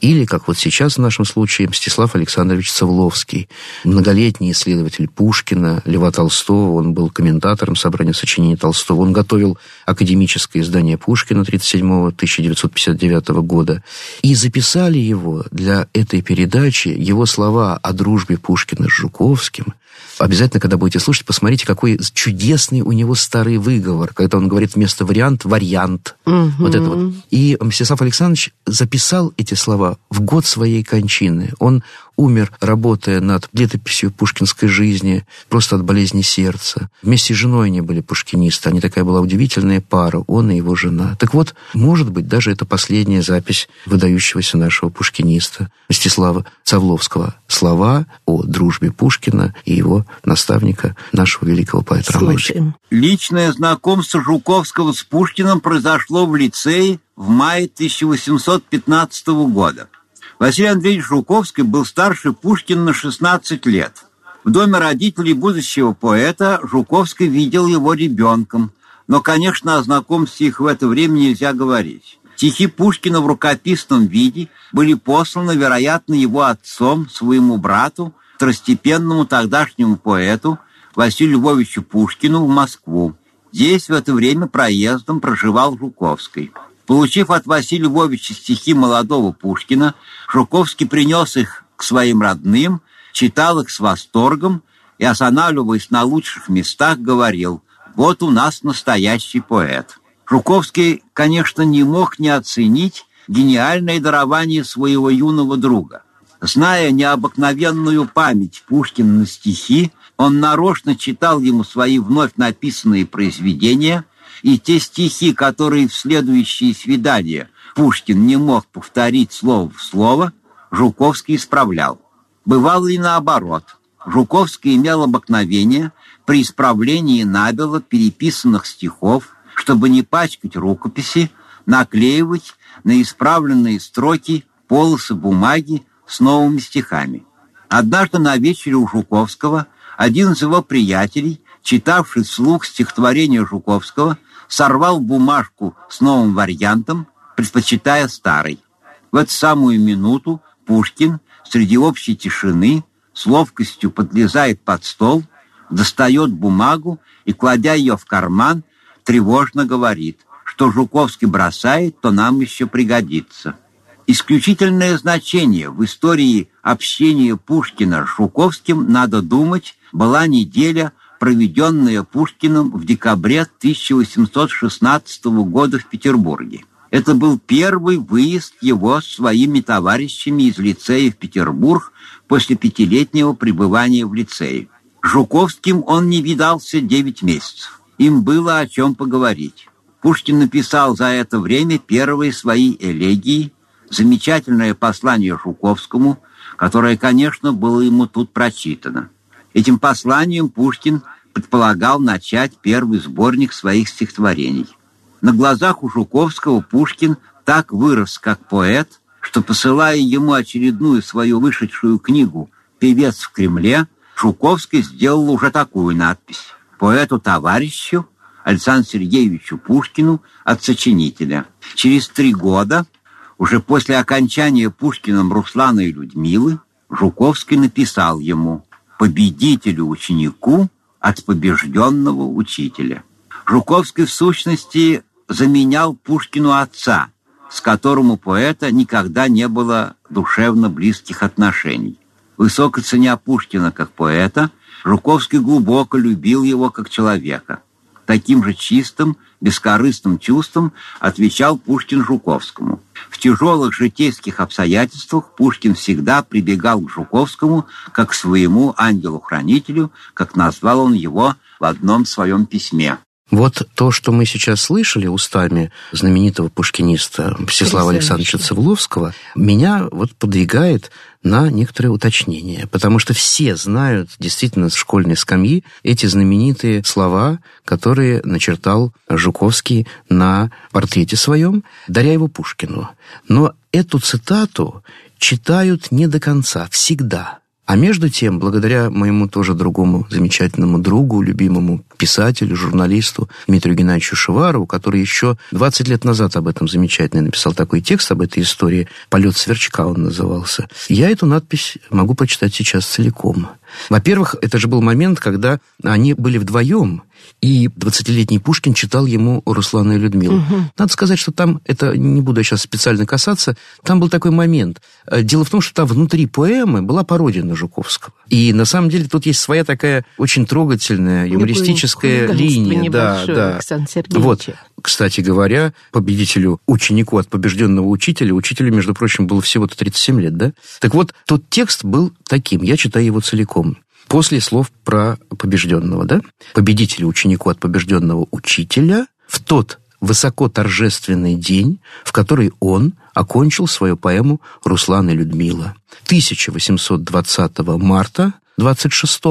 [SPEAKER 5] или, как вот сейчас в нашем случае, Мстислав Александрович Цавловский, многолетний исследователь Пушкина, Льва Толстого, он был комментатором собрания сочинений Толстого, он готовил академическое издание Пушкина 1937-1959 года, и записали его для этой передачи, его слова о дружбе Пушкина с Жуковским, Обязательно, когда будете слушать, посмотрите, какой чудесный у него старый выговор, когда он говорит вместо вариант вариант. Вот это вот. И Мстислав Александрович записал эти слова в год своей кончины. Он умер, работая над летописью пушкинской жизни, просто от болезни сердца. Вместе с женой они были пушкинисты. Они такая была удивительная пара, он и его жена. Так вот, может быть, даже это последняя запись выдающегося нашего пушкиниста Мстислава Цавловского. Слова о дружбе Пушкина и его наставника, нашего великого поэта-романтика.
[SPEAKER 4] Слушаем.
[SPEAKER 8] Личное знакомство Жуковского с Пушкиным произошло в лицее в мае 1815 года. Василий Андреевич Жуковский был старше Пушкина на 16 лет. В доме родителей будущего поэта Жуковский видел его ребенком, но, конечно, о знакомстве их в это время нельзя говорить. Стихи Пушкина в рукописном виде были посланы, вероятно, его отцом, своему брату, второстепенному тогдашнему поэту Василию Львовичу Пушкину в Москву. Здесь в это время проездом проживал Жуковский. Получив от Василия Львовича стихи молодого Пушкина, Жуковский принес их к своим родным, читал их с восторгом и, останавливаясь на лучших местах, говорил «Вот у нас настоящий поэт». Жуковский, конечно, не мог не оценить гениальное дарование своего юного друга. Зная необыкновенную память Пушкина на стихи, он нарочно читал ему свои вновь написанные произведения, и те стихи, которые в следующие свидания Пушкин не мог повторить слово в слово, Жуковский исправлял. Бывало и наоборот. Жуковский имел обыкновение при исправлении набело переписанных стихов, чтобы не пачкать рукописи, наклеивать на исправленные строки полосы бумаги с новыми стихами. Однажды на вечере у Жуковского один из его приятелей, читавший вслух стихотворение Жуковского, сорвал бумажку с новым вариантом, предпочитая старый. В эту самую минуту Пушкин среди общей тишины с ловкостью подлезает под стол, достает бумагу и, кладя ее в карман, тревожно говорит, что Жуковский бросает, то нам еще пригодится. Исключительное значение в истории общения Пушкина с Жуковским, надо думать, была неделя, проведенная Пушкиным в декабре 1816 года в Петербурге. Это был первый выезд его с своими товарищами из лицея в Петербург после пятилетнего пребывания в лицее. Жуковским он не видался 9 месяцев. Им было о чем поговорить. Пушкин написал за это время первые свои элегии, замечательное послание Жуковскому, которое, конечно, было ему тут прочитано. Этим посланием Пушкин предполагал начать первый сборник своих стихотворений. На глазах у Жуковского Пушкин так вырос как поэт, что, посылая ему очередную свою вышедшую книгу «Певец в Кремле», Жуковский сделал уже такую надпись «Поэту-товарищу Александру Сергеевичу Пушкину от сочинителя». Через три года, уже после окончания Пушкиным Руслана и Людмилы, Жуковский написал ему «Победителю-ученику от побежденного учителя». Жуковский, в сущности, заменял Пушкину отца, с которым у поэта никогда не было душевно близких отношений. Высоко ценя Пушкина как поэта, Жуковский глубоко любил его как человека. Таким же чистым, бескорыстным чувством отвечал Пушкин Жуковскому. В тяжелых житейских обстоятельствах Пушкин всегда прибегал к Жуковскому как к своему ангелу-хранителю, как назвал он его в одном своем письме.
[SPEAKER 5] Вот то, что мы сейчас слышали устами знаменитого пушкиниста Всеслава Александровича Цивловского, меня вот подвигает на некоторые уточнения, потому что все знают действительно с школьной скамьи эти знаменитые слова, которые начертал Жуковский на портрете своем, даря его Пушкину. Но эту цитату читают не до конца, всегда – а между тем, благодаря моему тоже другому замечательному другу, любимому писателю, журналисту Дмитрию Геннадьевичу Шеварову, который еще 20 лет назад об этом замечательно написал такой текст об этой истории, «Полет сверчка» он назывался, я эту надпись могу прочитать сейчас целиком. Во-первых, это же был момент, когда они были вдвоем, и 20-летний Пушкин читал ему Руслана и Людмилу. Угу. Надо сказать, что там, это не буду сейчас специально касаться, там был такой момент. Э, дело в том, что там внутри поэмы была пародия на Жуковского. И на самом деле тут есть своя такая очень трогательная юмористическая линия. Да, да. Вот, кстати говоря, победителю, ученику от побежденного учителя, учителю, между прочим, было всего-то 37 лет, да? Так вот, тот текст был таким, я читаю его целиком после слов про побежденного, да? Победителю ученику от побежденного учителя в тот высоко торжественный день, в который он окончил свою поэму «Руслан и Людмила». 1820 марта 26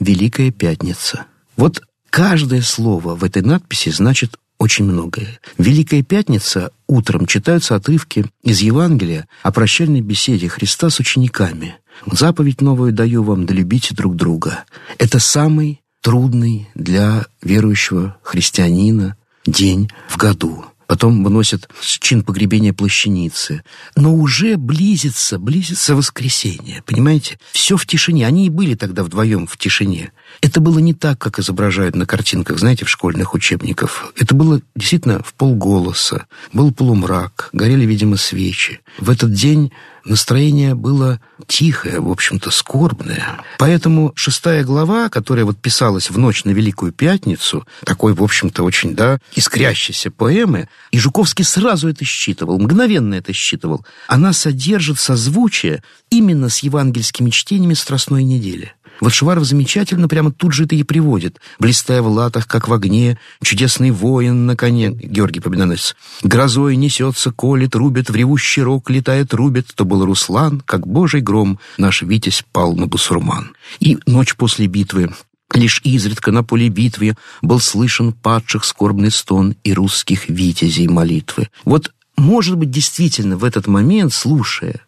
[SPEAKER 5] Великая Пятница. Вот каждое слово в этой надписи значит очень многое. Великая Пятница утром читаются отрывки из Евангелия о прощальной беседе Христа с учениками. Заповедь новую даю вам, да любите друг друга. Это самый трудный для верующего христианина день в году. Потом выносят чин погребения плащаницы. Но уже близится, близится воскресенье, понимаете? Все в тишине. Они и были тогда вдвоем в тишине. Это было не так, как изображают на картинках, знаете, в школьных учебниках. Это было действительно в полголоса. Был полумрак, горели, видимо, свечи. В этот день настроение было тихое, в общем-то, скорбное. Поэтому шестая глава, которая вот писалась в ночь на Великую Пятницу, такой, в общем-то, очень, да, искрящейся поэмы, и Жуковский сразу это считывал, мгновенно это считывал, она содержит созвучие именно с евангельскими чтениями Страстной недели. Вот Шваров замечательно прямо тут же это и приводит. Блистая в латах, как в огне, чудесный воин на коне, Георгий Победоносец. Грозой несется, колет, рубит, в ревущий рог летает, рубит. То был Руслан, как божий гром, наш Витязь пал на бусурман. И ночь после битвы Лишь изредка на поле битвы был слышен падших скорбный стон и русских витязей молитвы. Вот, может быть, действительно в этот момент, слушая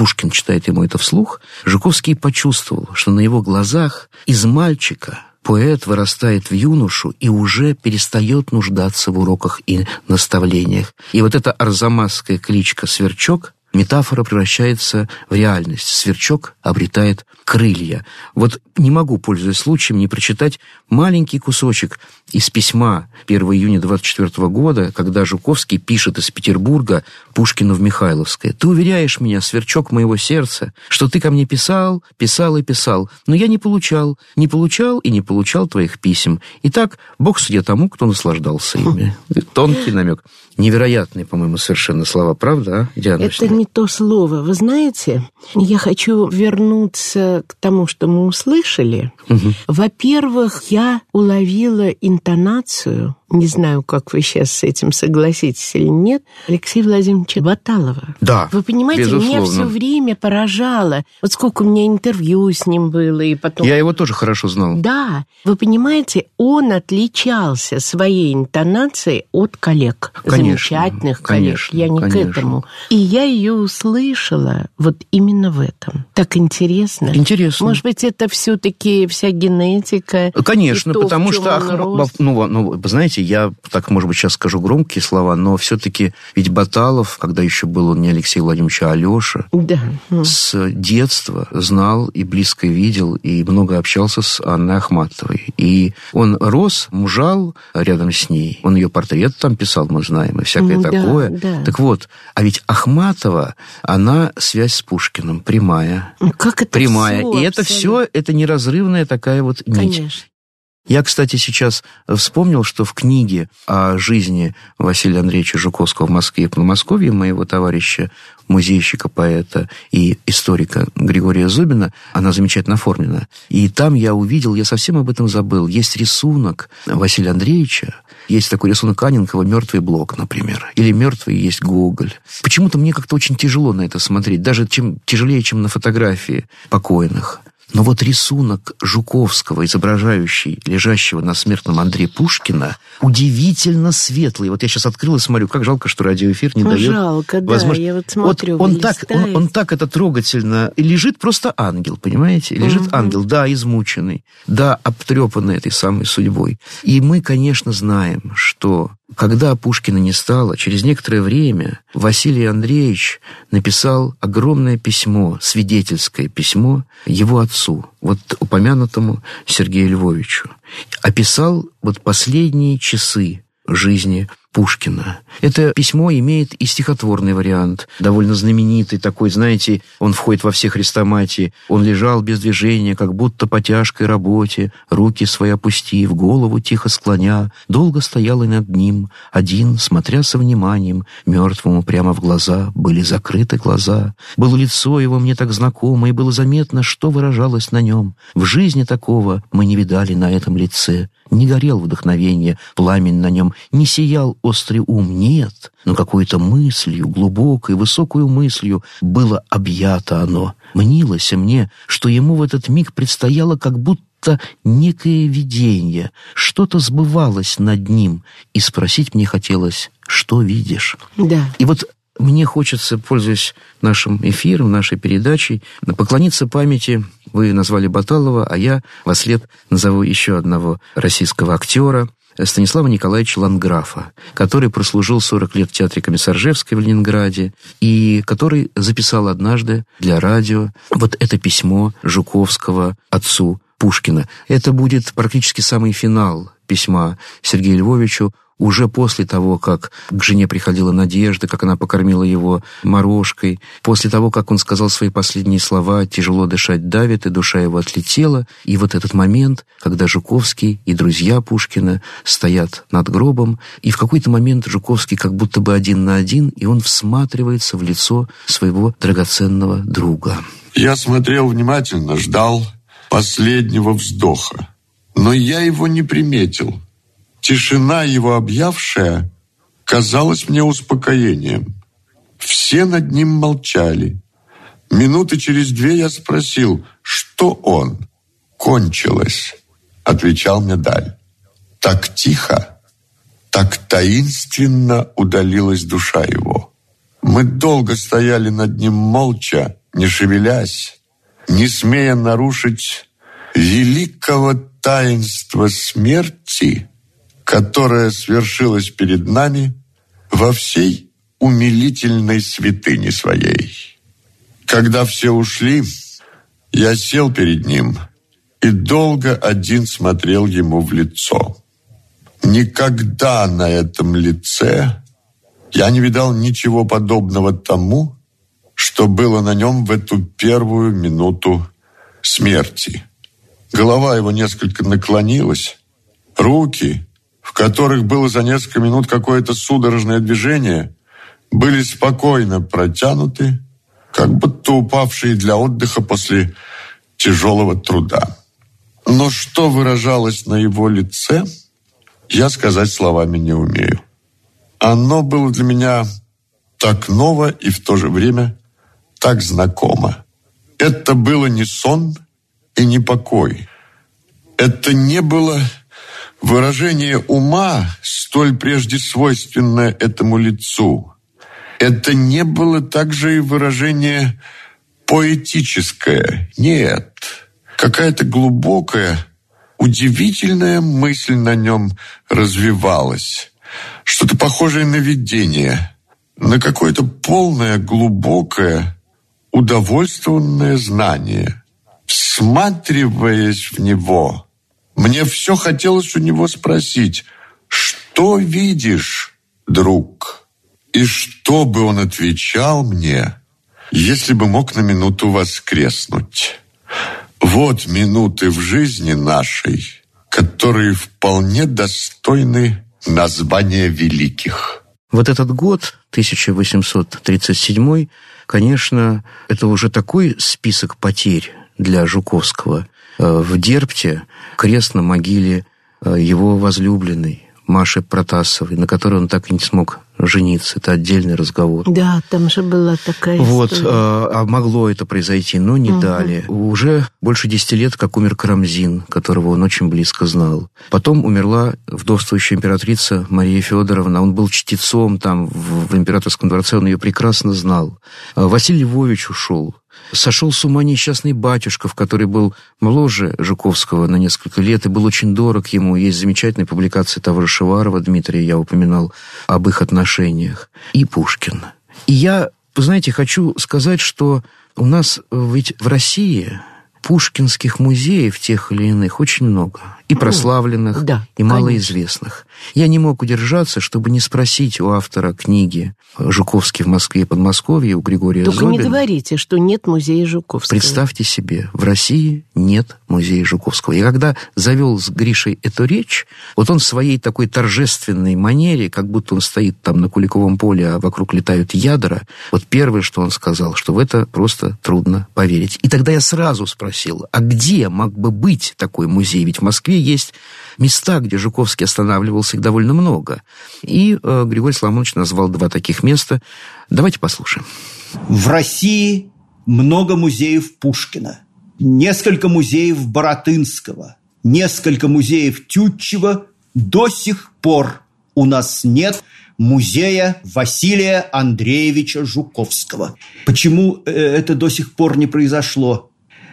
[SPEAKER 5] Пушкин читает ему это вслух, Жуковский почувствовал, что на его глазах из мальчика поэт вырастает в юношу и уже перестает нуждаться в уроках и наставлениях. И вот эта арзамасская кличка «Сверчок» метафора превращается в реальность. Сверчок обретает крылья. Вот не могу, пользуясь случаем, не прочитать маленький кусочек из письма 1 июня 24 года, когда Жуковский пишет из Петербурга Пушкину в Михайловское. «Ты уверяешь меня, сверчок моего сердца, что ты ко мне писал, писал и писал, но я не получал, не получал и не получал твоих писем. Итак, Бог судья тому, кто наслаждался ими». Тонкий намек. Невероятные, по-моему, совершенно слова, правда, а, Диана?
[SPEAKER 4] Это не то слово. Вы знаете, я хочу вернуться к тому, что мы услышали. Угу. Во-первых, я уловила интонацию не знаю, как вы сейчас с этим согласитесь или нет, Алексея Владимировича Баталова.
[SPEAKER 5] Да,
[SPEAKER 4] Вы понимаете,
[SPEAKER 5] безусловно.
[SPEAKER 4] меня все время поражало. Вот сколько у меня интервью с ним было, и потом...
[SPEAKER 5] Я его тоже хорошо знал.
[SPEAKER 4] Да, вы понимаете, он отличался своей интонацией от коллег.
[SPEAKER 5] Конечно,
[SPEAKER 4] замечательных
[SPEAKER 5] конечно,
[SPEAKER 4] коллег. Я не
[SPEAKER 5] конечно.
[SPEAKER 4] к этому. И я ее услышала вот именно в этом. Так интересно.
[SPEAKER 5] Интересно.
[SPEAKER 4] Может быть, это все-таки вся генетика.
[SPEAKER 5] Конечно,
[SPEAKER 4] то,
[SPEAKER 5] потому что,
[SPEAKER 4] рос.
[SPEAKER 5] ну, ну, вы знаете, я так, может быть, сейчас скажу громкие слова, но все-таки ведь Баталов, когда еще был он не Алексей Владимирович, а Алеша,
[SPEAKER 4] Да.
[SPEAKER 5] С детства знал и близко видел, и много общался с Анной Ахматовой. И он рос, мужал рядом с ней. Он ее портрет там писал, мы знаем, и всякое
[SPEAKER 4] да,
[SPEAKER 5] такое.
[SPEAKER 4] да.
[SPEAKER 5] Так вот, а ведь Ахматова, она связь с Пушкиным, прямая.
[SPEAKER 4] Ну, Как это
[SPEAKER 5] Прямая.
[SPEAKER 4] всё
[SPEAKER 5] и это
[SPEAKER 4] абсолютно.
[SPEAKER 5] все, это неразрывная такая вот нить.
[SPEAKER 4] Конечно.
[SPEAKER 5] Я, кстати, сейчас вспомнил, что в книге о жизни Василия Андреевича Жуковского в Москве и Подмосковье моего товарища, музейщика, поэта и историка Григория Зубина, она замечательно оформлена. И там я увидел, я совсем об этом забыл, есть рисунок Василия Андреевича, есть такой рисунок Аненкова «Мертвый блок», например. Или «Мертвый есть Гоголь». Почему-то мне как-то очень тяжело на это смотреть, даже чем, тяжелее, чем на фотографии покойных. Но вот рисунок Жуковского, изображающий лежащего на смертном Андрея Пушкина, удивительно светлый. Вот я сейчас открыл и смотрю, как жалко, что радиоэфир не дает
[SPEAKER 4] жалко, да,
[SPEAKER 5] возможно-
[SPEAKER 4] я вот смотрю,
[SPEAKER 5] он,
[SPEAKER 4] вы
[SPEAKER 5] так, он, он так это трогательно... И лежит просто ангел, понимаете? Лежит
[SPEAKER 4] Мгм.
[SPEAKER 5] ангел, да, измученный, да, обтрепанный этой самой судьбой. И мы, конечно, знаем, что когда Пушкина не стало, через некоторое время Василий Андреевич написал огромное письмо, свидетельское письмо его отцу, вот упомянутому Сергею Львовичу. Описал вот последние часы жизни Пушкина. Это письмо имеет и стихотворный вариант, довольно знаменитый такой, знаете, он входит во все хрестоматии. Он лежал без движения, как будто по тяжкой работе, руки свои опустив, голову тихо склоня, долго стоял и над ним, один, смотря со вниманием, мертвому прямо в глаза, были закрыты глаза. Было лицо его мне так знакомо, и было заметно, что выражалось на нем. В жизни такого мы не видали на этом лице. Не горел вдохновение, пламень на нем, не сиял острый ум, нет, но какой-то мыслью, глубокой, высокую мыслью было объято оно. Мнилось мне, что ему в этот миг предстояло как будто некое видение, что-то сбывалось над ним, и спросить мне хотелось, что видишь?
[SPEAKER 4] Да.
[SPEAKER 5] И вот мне хочется, пользуясь нашим эфиром, нашей передачей, поклониться памяти. Вы назвали Баталова, а я во след назову еще одного российского актера, Станислава Николаевича Ланграфа, который прослужил 40 лет в театре Комиссаржевской в Ленинграде и который записал однажды для радио вот это письмо Жуковского отцу Пушкина. Это будет практически самый финал письма Сергею Львовичу уже после того, как к жене приходила Надежда, как она покормила его морожкой, после того, как он сказал свои последние слова «тяжело дышать давит», и душа его отлетела, и вот этот момент, когда Жуковский и друзья Пушкина стоят над гробом, и в какой-то момент Жуковский как будто бы один на один, и он всматривается в лицо своего драгоценного друга.
[SPEAKER 9] Я смотрел внимательно, ждал последнего вздоха. Но я его не приметил. Тишина, его объявшая, казалась мне успокоением. Все над ним молчали. Минуты через две я спросил, что он? Кончилось, отвечал медаль. Так тихо, так таинственно удалилась душа его. Мы долго стояли над ним молча, не шевелясь, не смея нарушить великого таинства смерти, которое свершилось перед нами во всей умилительной святыни своей. Когда все ушли, я сел перед ним и долго один смотрел ему в лицо. Никогда на этом лице я не видал ничего подобного тому, что было на нем в эту первую минуту смерти. Голова его несколько наклонилась, руки, в которых было за несколько минут какое-то судорожное движение, были спокойно протянуты, как будто упавшие для отдыха после тяжелого труда. Но что выражалось на его лице, я сказать словами не умею. Оно было для меня так ново и в то же время так знакомо. Это было не сон и не покой. Это не было выражение ума, столь прежде свойственное этому лицу. Это не было также и выражение поэтическое. Нет. Какая-то глубокая, удивительная мысль на нем развивалась. Что-то похожее на видение, на какое-то полное, глубокое, удовольствованное знание. Всматриваясь в него, мне все хотелось у него спросить, что видишь, друг? И что бы он отвечал мне, если бы мог на минуту воскреснуть? Вот минуты в жизни нашей, которые вполне достойны названия великих.
[SPEAKER 5] Вот этот год, 1837, конечно, это уже такой список потерь для Жуковского. Э, в Дерпте крест на могиле э, его возлюбленной, Маши Протасовой, на которой он так и не смог жениться. Это отдельный разговор.
[SPEAKER 4] Да, там же была такая
[SPEAKER 5] Вот,
[SPEAKER 4] история.
[SPEAKER 5] а, а могло это произойти, но не
[SPEAKER 4] Угу.
[SPEAKER 5] дали. Уже больше десяти лет, как умер Карамзин, которого он очень близко знал. Потом умерла вдовствующая императрица Мария Федоровна. Он был чтецом там в, в императорском дворце, он ее прекрасно знал. Василий Львович ушел. Сошел с ума несчастный батюшков, который был моложе Жуковского на несколько лет и был очень дорог ему. Есть замечательная публикация того же Шеварова Дмитрия, я упоминал, об их отношениях. И Пушкин. И я, знаете, хочу сказать, что у нас ведь в России пушкинских музеев тех или иных очень много. И прославленных,
[SPEAKER 4] да,
[SPEAKER 5] и малоизвестных. Я не мог удержаться, чтобы не спросить у автора книги «Жуковский в Москве и Подмосковье» у Григория
[SPEAKER 4] Только
[SPEAKER 5] Зобина.
[SPEAKER 4] не говорите, что нет музея Жуковского.
[SPEAKER 5] Представьте себе, в России нет музея Жуковского. И когда завел с Гришей эту речь, вот он в своей такой торжественной манере, как будто он стоит там на Куликовом поле, а вокруг летают ядра, вот первое, что он сказал, что в это просто трудно поверить. И тогда я сразу спросил, а где мог бы быть такой музей? Ведь в Москве есть места, где Жуковский останавливался, их довольно много. И э, Григорий Соломонович назвал два таких места. Давайте послушаем.
[SPEAKER 7] В России много музеев Пушкина, несколько музеев Боротынского, несколько музеев Тютчева. До сих пор у нас нет музея Василия Андреевича Жуковского. Почему э, это до сих пор не произошло?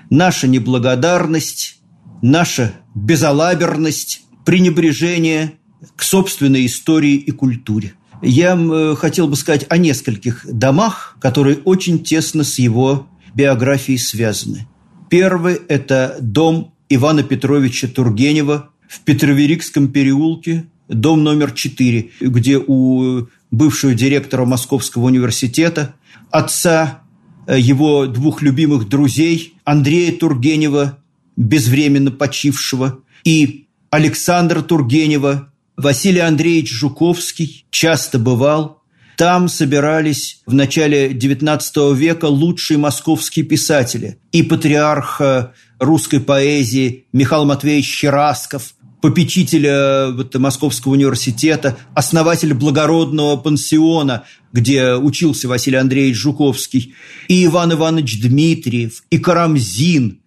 [SPEAKER 7] Наша неблагодарность, наша безалаберность, пренебрежение к собственной истории и культуре. Я э, хотел бы сказать о нескольких домах, которые очень тесно с его биографией связаны. Первый – это дом Ивана Петровича Тургенева в Петроверикском переулке, дом номер 4, где у бывшего директора Московского университета, отца э, его двух любимых друзей Андрея Тургенева, безвременно почившего, и Александра Тургенева, Василий Андреевич Жуковский часто бывал. Там собирались в начале XIX века лучшие московские писатели. И патриарх э, русской поэзии Михаил Матвеевич Щерасков, попечителя вот, Московского университета, основатель благородного пансиона, где учился Василий Андреевич Жуковский, и Иван Иванович Дмитриев, и Карамзин,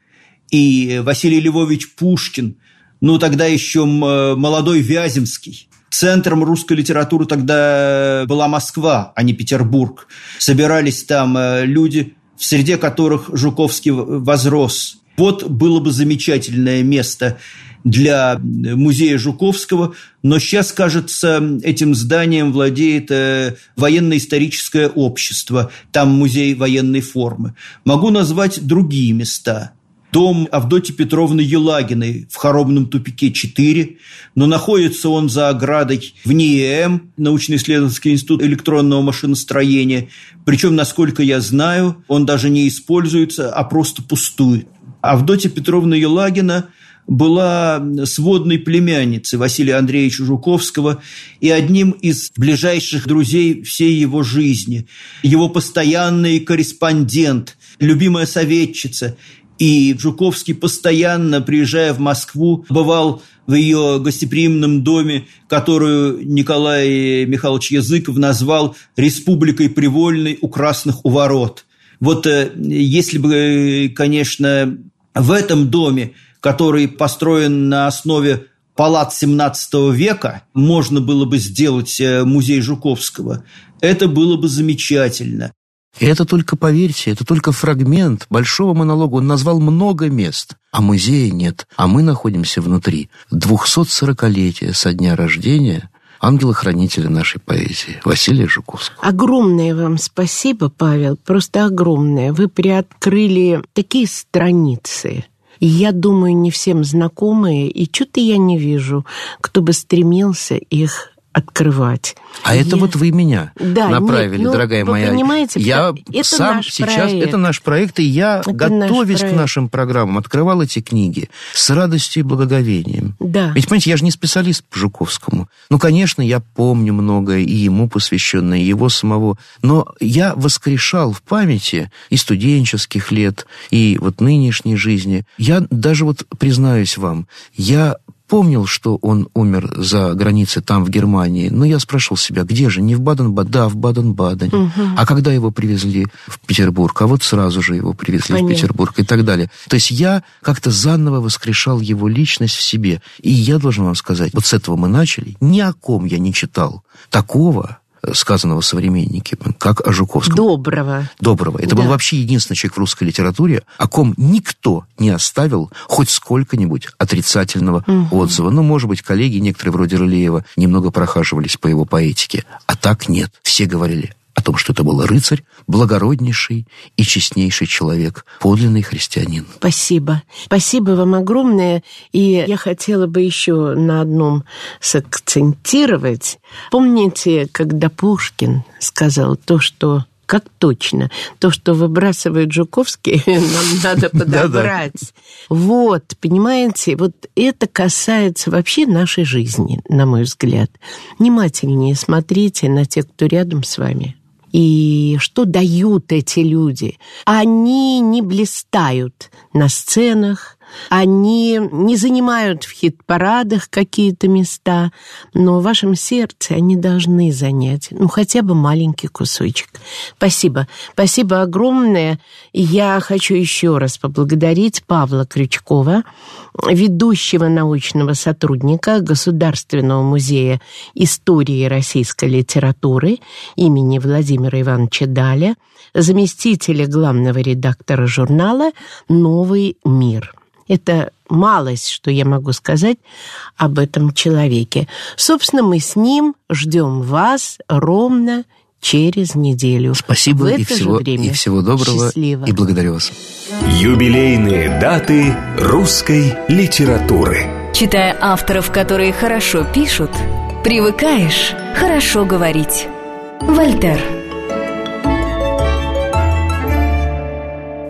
[SPEAKER 7] и Василий Львович Пушкин, ну, тогда еще молодой Вяземский. Центром русской литературы тогда была Москва, а не Петербург. Собирались там э, люди, в среде которых Жуковский возрос. Вот было бы замечательное место для музея Жуковского, но сейчас, кажется, этим зданием владеет э, военно-историческое общество, там музей военной формы. Могу назвать другие места – дом Авдотьи Петровны Елагиной в Хоромном тупике 4, но находится он за оградой в НИЭМ, научно-исследовательский институт электронного машиностроения. Причем, насколько я знаю, он даже не используется, а просто пустует. Авдотья Петровна Елагина была сводной племянницей Василия Андреевича Жуковского и одним из ближайших друзей всей его жизни. Его постоянный корреспондент, любимая советчица – и Жуковский постоянно, приезжая в Москву, бывал в ее гостеприимном доме, которую Николай Михайлович Языков назвал «Республикой привольной у красных у ворот». Вот э, если бы, конечно, в этом доме, который построен на основе палат XVII века, можно было бы сделать э, музей Жуковского, это было бы замечательно.
[SPEAKER 5] И это только, поверьте, это только фрагмент большого монолога. Он назвал много мест, а музея нет. А мы находимся внутри 240-летия со дня рождения ангела-хранителя нашей поэзии Василия Жуковского.
[SPEAKER 4] Огромное вам спасибо, Павел, просто огромное. Вы приоткрыли такие страницы, я думаю, не всем знакомые, и что-то я не вижу, кто бы стремился их открывать.
[SPEAKER 5] А я... это вот вы меня да, направили, нет, ну, дорогая
[SPEAKER 4] вы
[SPEAKER 5] моя.
[SPEAKER 4] Понимаете,
[SPEAKER 5] я
[SPEAKER 4] это
[SPEAKER 5] сам
[SPEAKER 4] наш
[SPEAKER 5] сейчас
[SPEAKER 4] проект.
[SPEAKER 5] это наш проект, и я
[SPEAKER 4] это
[SPEAKER 5] готовясь к нашим программам открывал эти книги с радостью и благоговением.
[SPEAKER 4] Да.
[SPEAKER 5] Ведь понимаете, я же не специалист по Жуковскому. Ну, конечно, я помню многое и ему посвященное, и его самого, но я воскрешал в памяти и студенческих лет, и вот нынешней жизни. Я даже вот признаюсь вам, я помнил, что он умер за границей там, в Германии, но я спрашивал себя, где же, не в Баден-Баден, да, в Баден-Бадене. Угу. А когда его привезли в Петербург, а вот сразу же его привезли Понятно. в Петербург и так далее. То есть я как-то заново воскрешал его личность в себе. И я должен вам сказать, вот с этого мы начали, ни о ком я не читал такого, сказанного современниками, как о Жуковском.
[SPEAKER 4] Доброго.
[SPEAKER 5] Доброго. Это да. был вообще единственный человек в русской литературе, о ком никто не оставил хоть сколько-нибудь отрицательного угу. отзыва. Ну, может быть, коллеги некоторые вроде Рылеева немного прохаживались по его поэтике. А так нет. Все говорили о том, что это был рыцарь, благороднейший и честнейший человек, подлинный христианин.
[SPEAKER 4] Спасибо. Спасибо вам огромное. И я хотела бы еще на одном сакцентировать. Помните, когда Пушкин сказал то, что как точно. То, что выбрасывает Жуковский, нам надо подобрать. Вот, понимаете, вот это касается вообще нашей жизни, на мой взгляд. Внимательнее смотрите на тех, кто рядом с вами. И что дают эти люди? Они не блистают на сценах, они не занимают в хит-парадах какие-то места, но в вашем сердце они должны занять, ну, хотя бы маленький кусочек. Спасибо. Спасибо огромное. Я хочу еще раз поблагодарить Павла Крючкова, ведущего научного сотрудника Государственного музея истории российской литературы имени Владимира Ивановича Даля, заместителя главного редактора журнала «Новый мир». Это малость, что я могу сказать об этом человеке. Собственно, мы с ним ждем вас ровно через неделю.
[SPEAKER 5] Спасибо и всего, время. и всего доброго.
[SPEAKER 4] Счастливо.
[SPEAKER 5] И благодарю вас.
[SPEAKER 1] Юбилейные даты русской литературы.
[SPEAKER 2] Читая авторов, которые хорошо пишут, привыкаешь хорошо говорить. Вольтер.